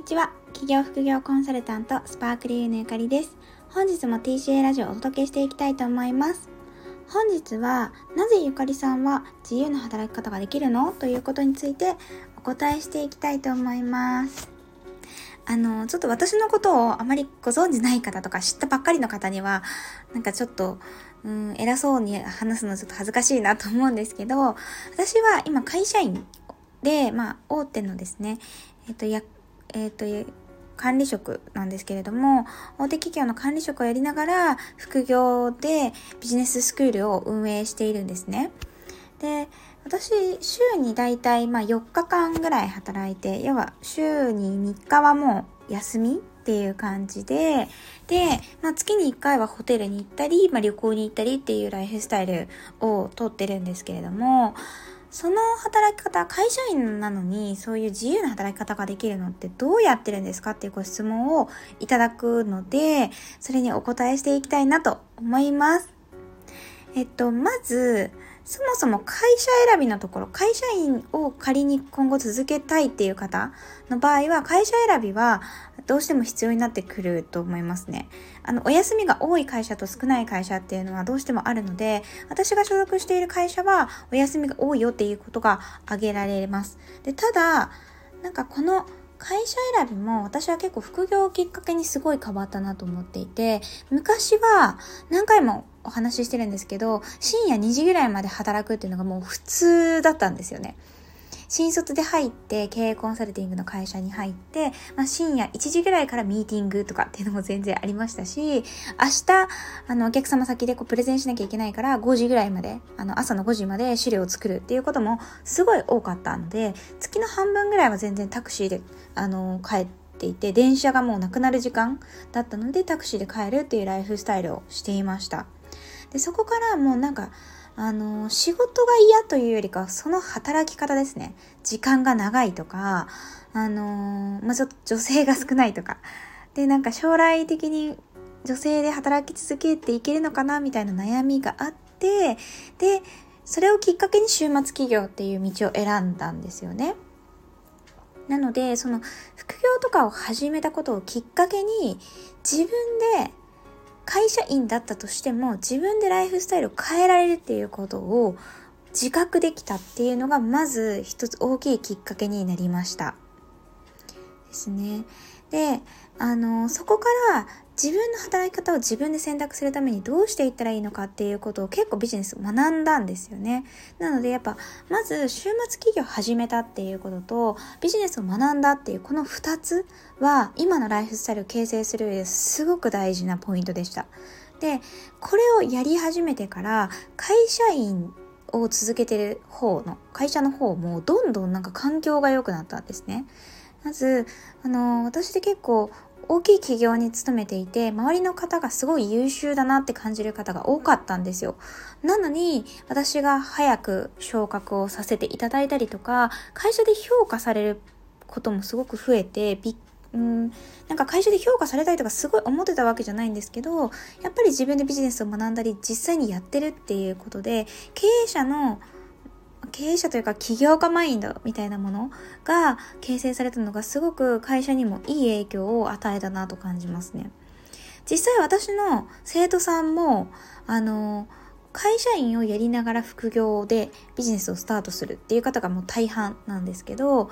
にちは。企業副業コンサルタント、スパークリーのゆかりです。本日も TCA ラジオをお届けしていきたいと思います。本日は、なぜゆかりさんは自由な働き方ができるの？ということについてお答えしていきたいと思います。あの、ちょっと私のことをあまりご存じない方とか知ったばっかりの方には、なんかちょっと、うん、偉そうに話すのちょっと恥ずかしいなと思うんですけど、私は今会社員で、まあ、大手のですね、えっ、と、えっ、と、管理職なんですけれども、大手企業の管理職をやりながら、副業でビジネススクールを運営しているんですね。で、私、週にだいたいまあ4日間ぐらい働いて、要は週に3日はもう休みっていう感じで、で、まあ、月に1回はホテルに行ったり、まあ、旅行に行ったりっていうライフスタイルをとってるんですけれども、その働き方、会社員なのにそういう自由な働き方ができるのってどうやってるんですかっていうご質問をいただくので、それにお答えしていきたいなと思います。えっと、まず、そもそも会社選びのところ、会社員を仮に今後続けたいっていう方の場合は、会社選びはどうしても必要になってくると思いますね。あの、お休みが多い会社と少ない会社っていうのはどうしてもあるので、私が所属している会社はお休みが多いよっていうことが挙げられます。で、ただ、なんかこの会社選びも私は結構副業をきっかけにすごい変わったなと思っていて、昔は何回もお話ししてるんですけど、深夜2時ぐらいまで働くっていうのがもう普通だったんですよね。新卒で入って経営コンサルティングの会社に入って、まあ、深夜1時ぐらいからミーティングとかっていうのも全然ありましたし、明日、あの、お客様先でこうプレゼンしなきゃいけないから5時ぐらいまで、あの、朝の5時まで資料を作るっていうこともすごい多かったので、月の半分ぐらいは全然タクシーで、あの、帰って、いて電車がもうなくなる時間だったのでタクシーで帰るっていうライフスタイルをしていました。でそこからもうなんかあの仕事が嫌というよりかその働き方ですね時間が長いとかあのまあ、ちょっと女性が少ないとかでなんか将来的に女性で働き続けていけるのかなみたいな悩みがあってでそれをきっかけに週末企業っていう道を選んだんですよね。なのでその副業とかを始めたことをきっかけに自分で会社員だったとしても自分でライフスタイルを変えられるっていうことを自覚できたっていうのがまず一つ大きいきっかけになりました。ですね。で、あの、そこから自分の働き方を自分で選択するためにどうしていったらいいのかっていうことを結構ビジネス学んだんですよね。なのでやっぱ、まず週末企業始めたっていうことと、ビジネスを学んだっていうこの2つは、今のライフスタイルを形成する上ですごく大事なポイントでした。で、これをやり始めてから、会社員を続けてる方の、会社の方もどんどんなんか環境が良くなったんですね。まず、あの、私で結構大きい企業に勤めていて、周りの方がすごい優秀だなって感じる方が多かったんですよ。なのに、私が早く昇格をさせていただいたりとか、会社で評価されることもすごく増えて、びっうん、なんか会社で評価されたりとかすごい思ってたわけじゃないんですけど、やっぱり自分でビジネスを学んだり、実際にやってるっていうことで、経営者の経営者というか起業家マインドみたいなものが形成されたのがすごく会社にもいい影響を与えたなと感じますね。実際私の生徒さんも、あの、会社員をやりながら副業でビジネスをスタートするっていう方がもう大半なんですけど、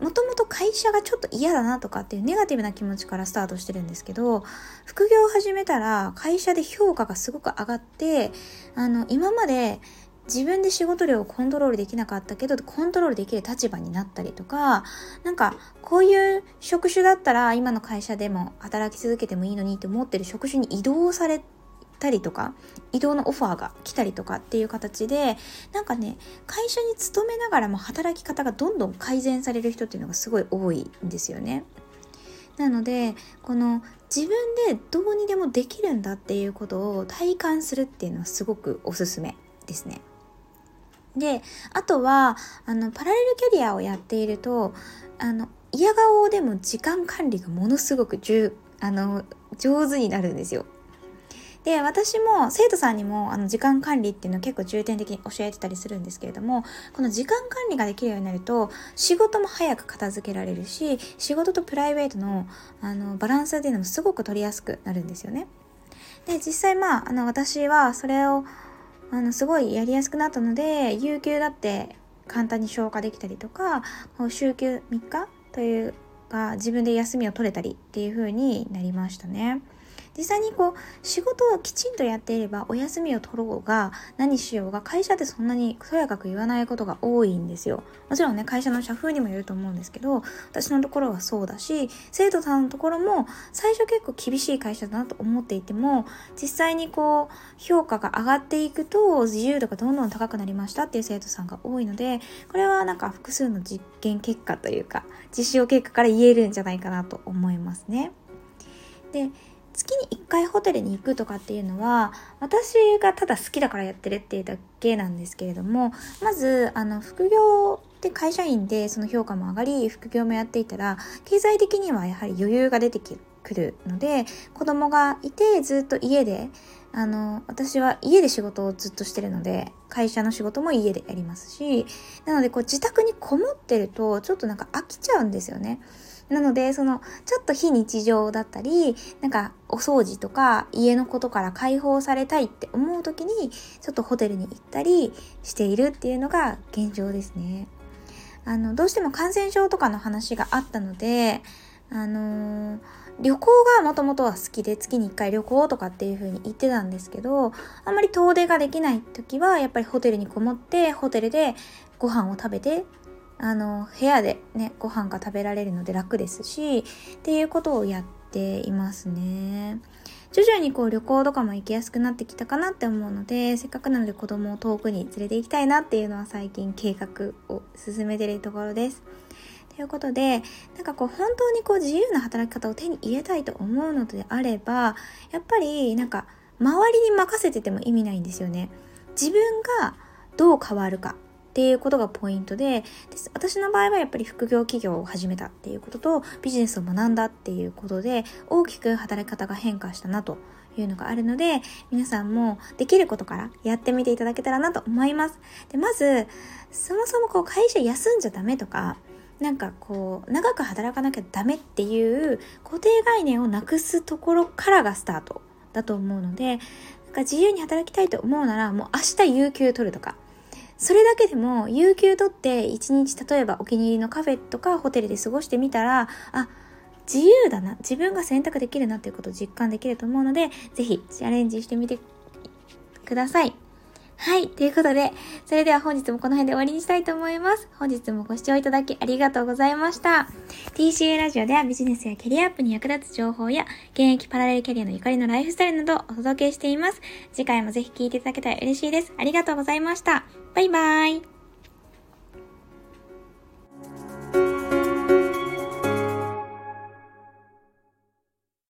もともと会社がちょっと嫌だなとかっていうネガティブな気持ちからスタートしてるんですけど、副業を始めたら会社で評価がすごく上がって、あの、今まで自分で仕事量をコントロールできなかったけどコントロールできる立場になったりとかなんかこういう職種だったら今の会社でも働き続けてもいいのにって思ってる職種に移動されたりとか移動のオファーが来たりとかっていう形でなんかね会社に勤めながらも働き方がどんどん改善される人っていうのがすごい多いんですよね。なのでこの自分でどうにでもできるんだっていうことを体感するっていうのはすごくおすすめですね。で、あとは、あの、パラレルキャリアをやっていると、あの、嫌顔でも時間管理がものすごくじゅあの上手になるんですよ。で、私も生徒さんにもあの時間管理っていうのを結構重点的に教えてたりするんですけれども、この時間管理ができるようになると、仕事も早く片付けられるし、仕事とプライベートのあのバランスっていうのもすごく取りやすくなるんですよね。で、実際まあ、あの私はそれをあのすごいやりやすくなったので、有給だって簡単に消化できたりとか、週休3日というか自分で休みを取れたりっていう風になりましたね。実際にこう仕事をきちんとやっていればお休みを取ろうが何しようが会社でそんなにとやかく言わないことが多いんですよもちろんね会社の社風にもよると思うんですけど私のところはそうだし生徒さんのところも最初結構厳しい会社だなと思っていても実際にこう評価が上がっていくと自由度がどんどん高くなりましたっていう生徒さんが多いのでこれはなんか複数の実験結果というか実証結果から言えるんじゃないかなと思いますね。で月に1回ホテルに行くとかっていうのは私がただ好きだからやってるっていうだけなんですけれどもまずあの副業で会社員でその評価も上がり副業もやっていたら経済的にはやはり余裕が出てくるので子供がいてずっと家であの私は家で仕事をずっとしてるので会社の仕事も家でやりますしなのでこう自宅にこもってるとちょっとなんか飽きちゃうんですよね。なので、その、ちょっと非日常だったり、なんか、お掃除とか、家のことから解放されたいって思う時に、ちょっとホテルに行ったりしているっていうのが現状ですね。あの、どうしても感染症とかの話があったので、あのー、旅行がもともとは好きで月に1回旅行とかっていう風に言ってたんですけど、あんまり遠出ができない時はやっぱりホテルにこもってホテルでご飯を食べてあの部屋でねご飯が食べられるので楽ですしっていうことをやっていますね。徐々にこう旅行とかも行きやすくなってきたかなって思うのでせっかくなので子供を遠くに連れて行きたいなっていうのは最近計画を進めてるところです。ということで、なんかこう本当にこう自由な働き方を手に入れたいと思うのであれば、やっぱりなんか周りに任せてても意味ないんですよね。自分がどう変わるか。っていうことがポイントで私の場合はやっぱり副業企業を始めたっていうこととビジネスを学んだっていうことで大きく働き方が変化したなというのがあるので皆さんもできることからやってみていただけたらなと思います。でまずそもそもこう会社休んじゃダメとかなんかこう長く働かなきゃダメっていう固定概念をなくすところからがスタートだと思うのでなんか自由に働きたいと思うならもう明日有給取るとかそれだけでも有給取って一日例えばお気に入りのカフェとかホテルで過ごしてみたらあ自由だな自分が選択できるなっていうことを実感できると思うのでぜひチャレンジしてみてください。はい。ということで、それでは本日もこの辺で終わりにしたいと思います。本日もご視聴いただきありがとうございました。TCA ラジオではビジネスやキャリアアップに役立つ情報や、現役パラレルキャリアのゆかりのライフスタイルなどをお届けしています。次回もぜひ聴いていただけたら嬉しいです。ありがとうございました。バイバーイ。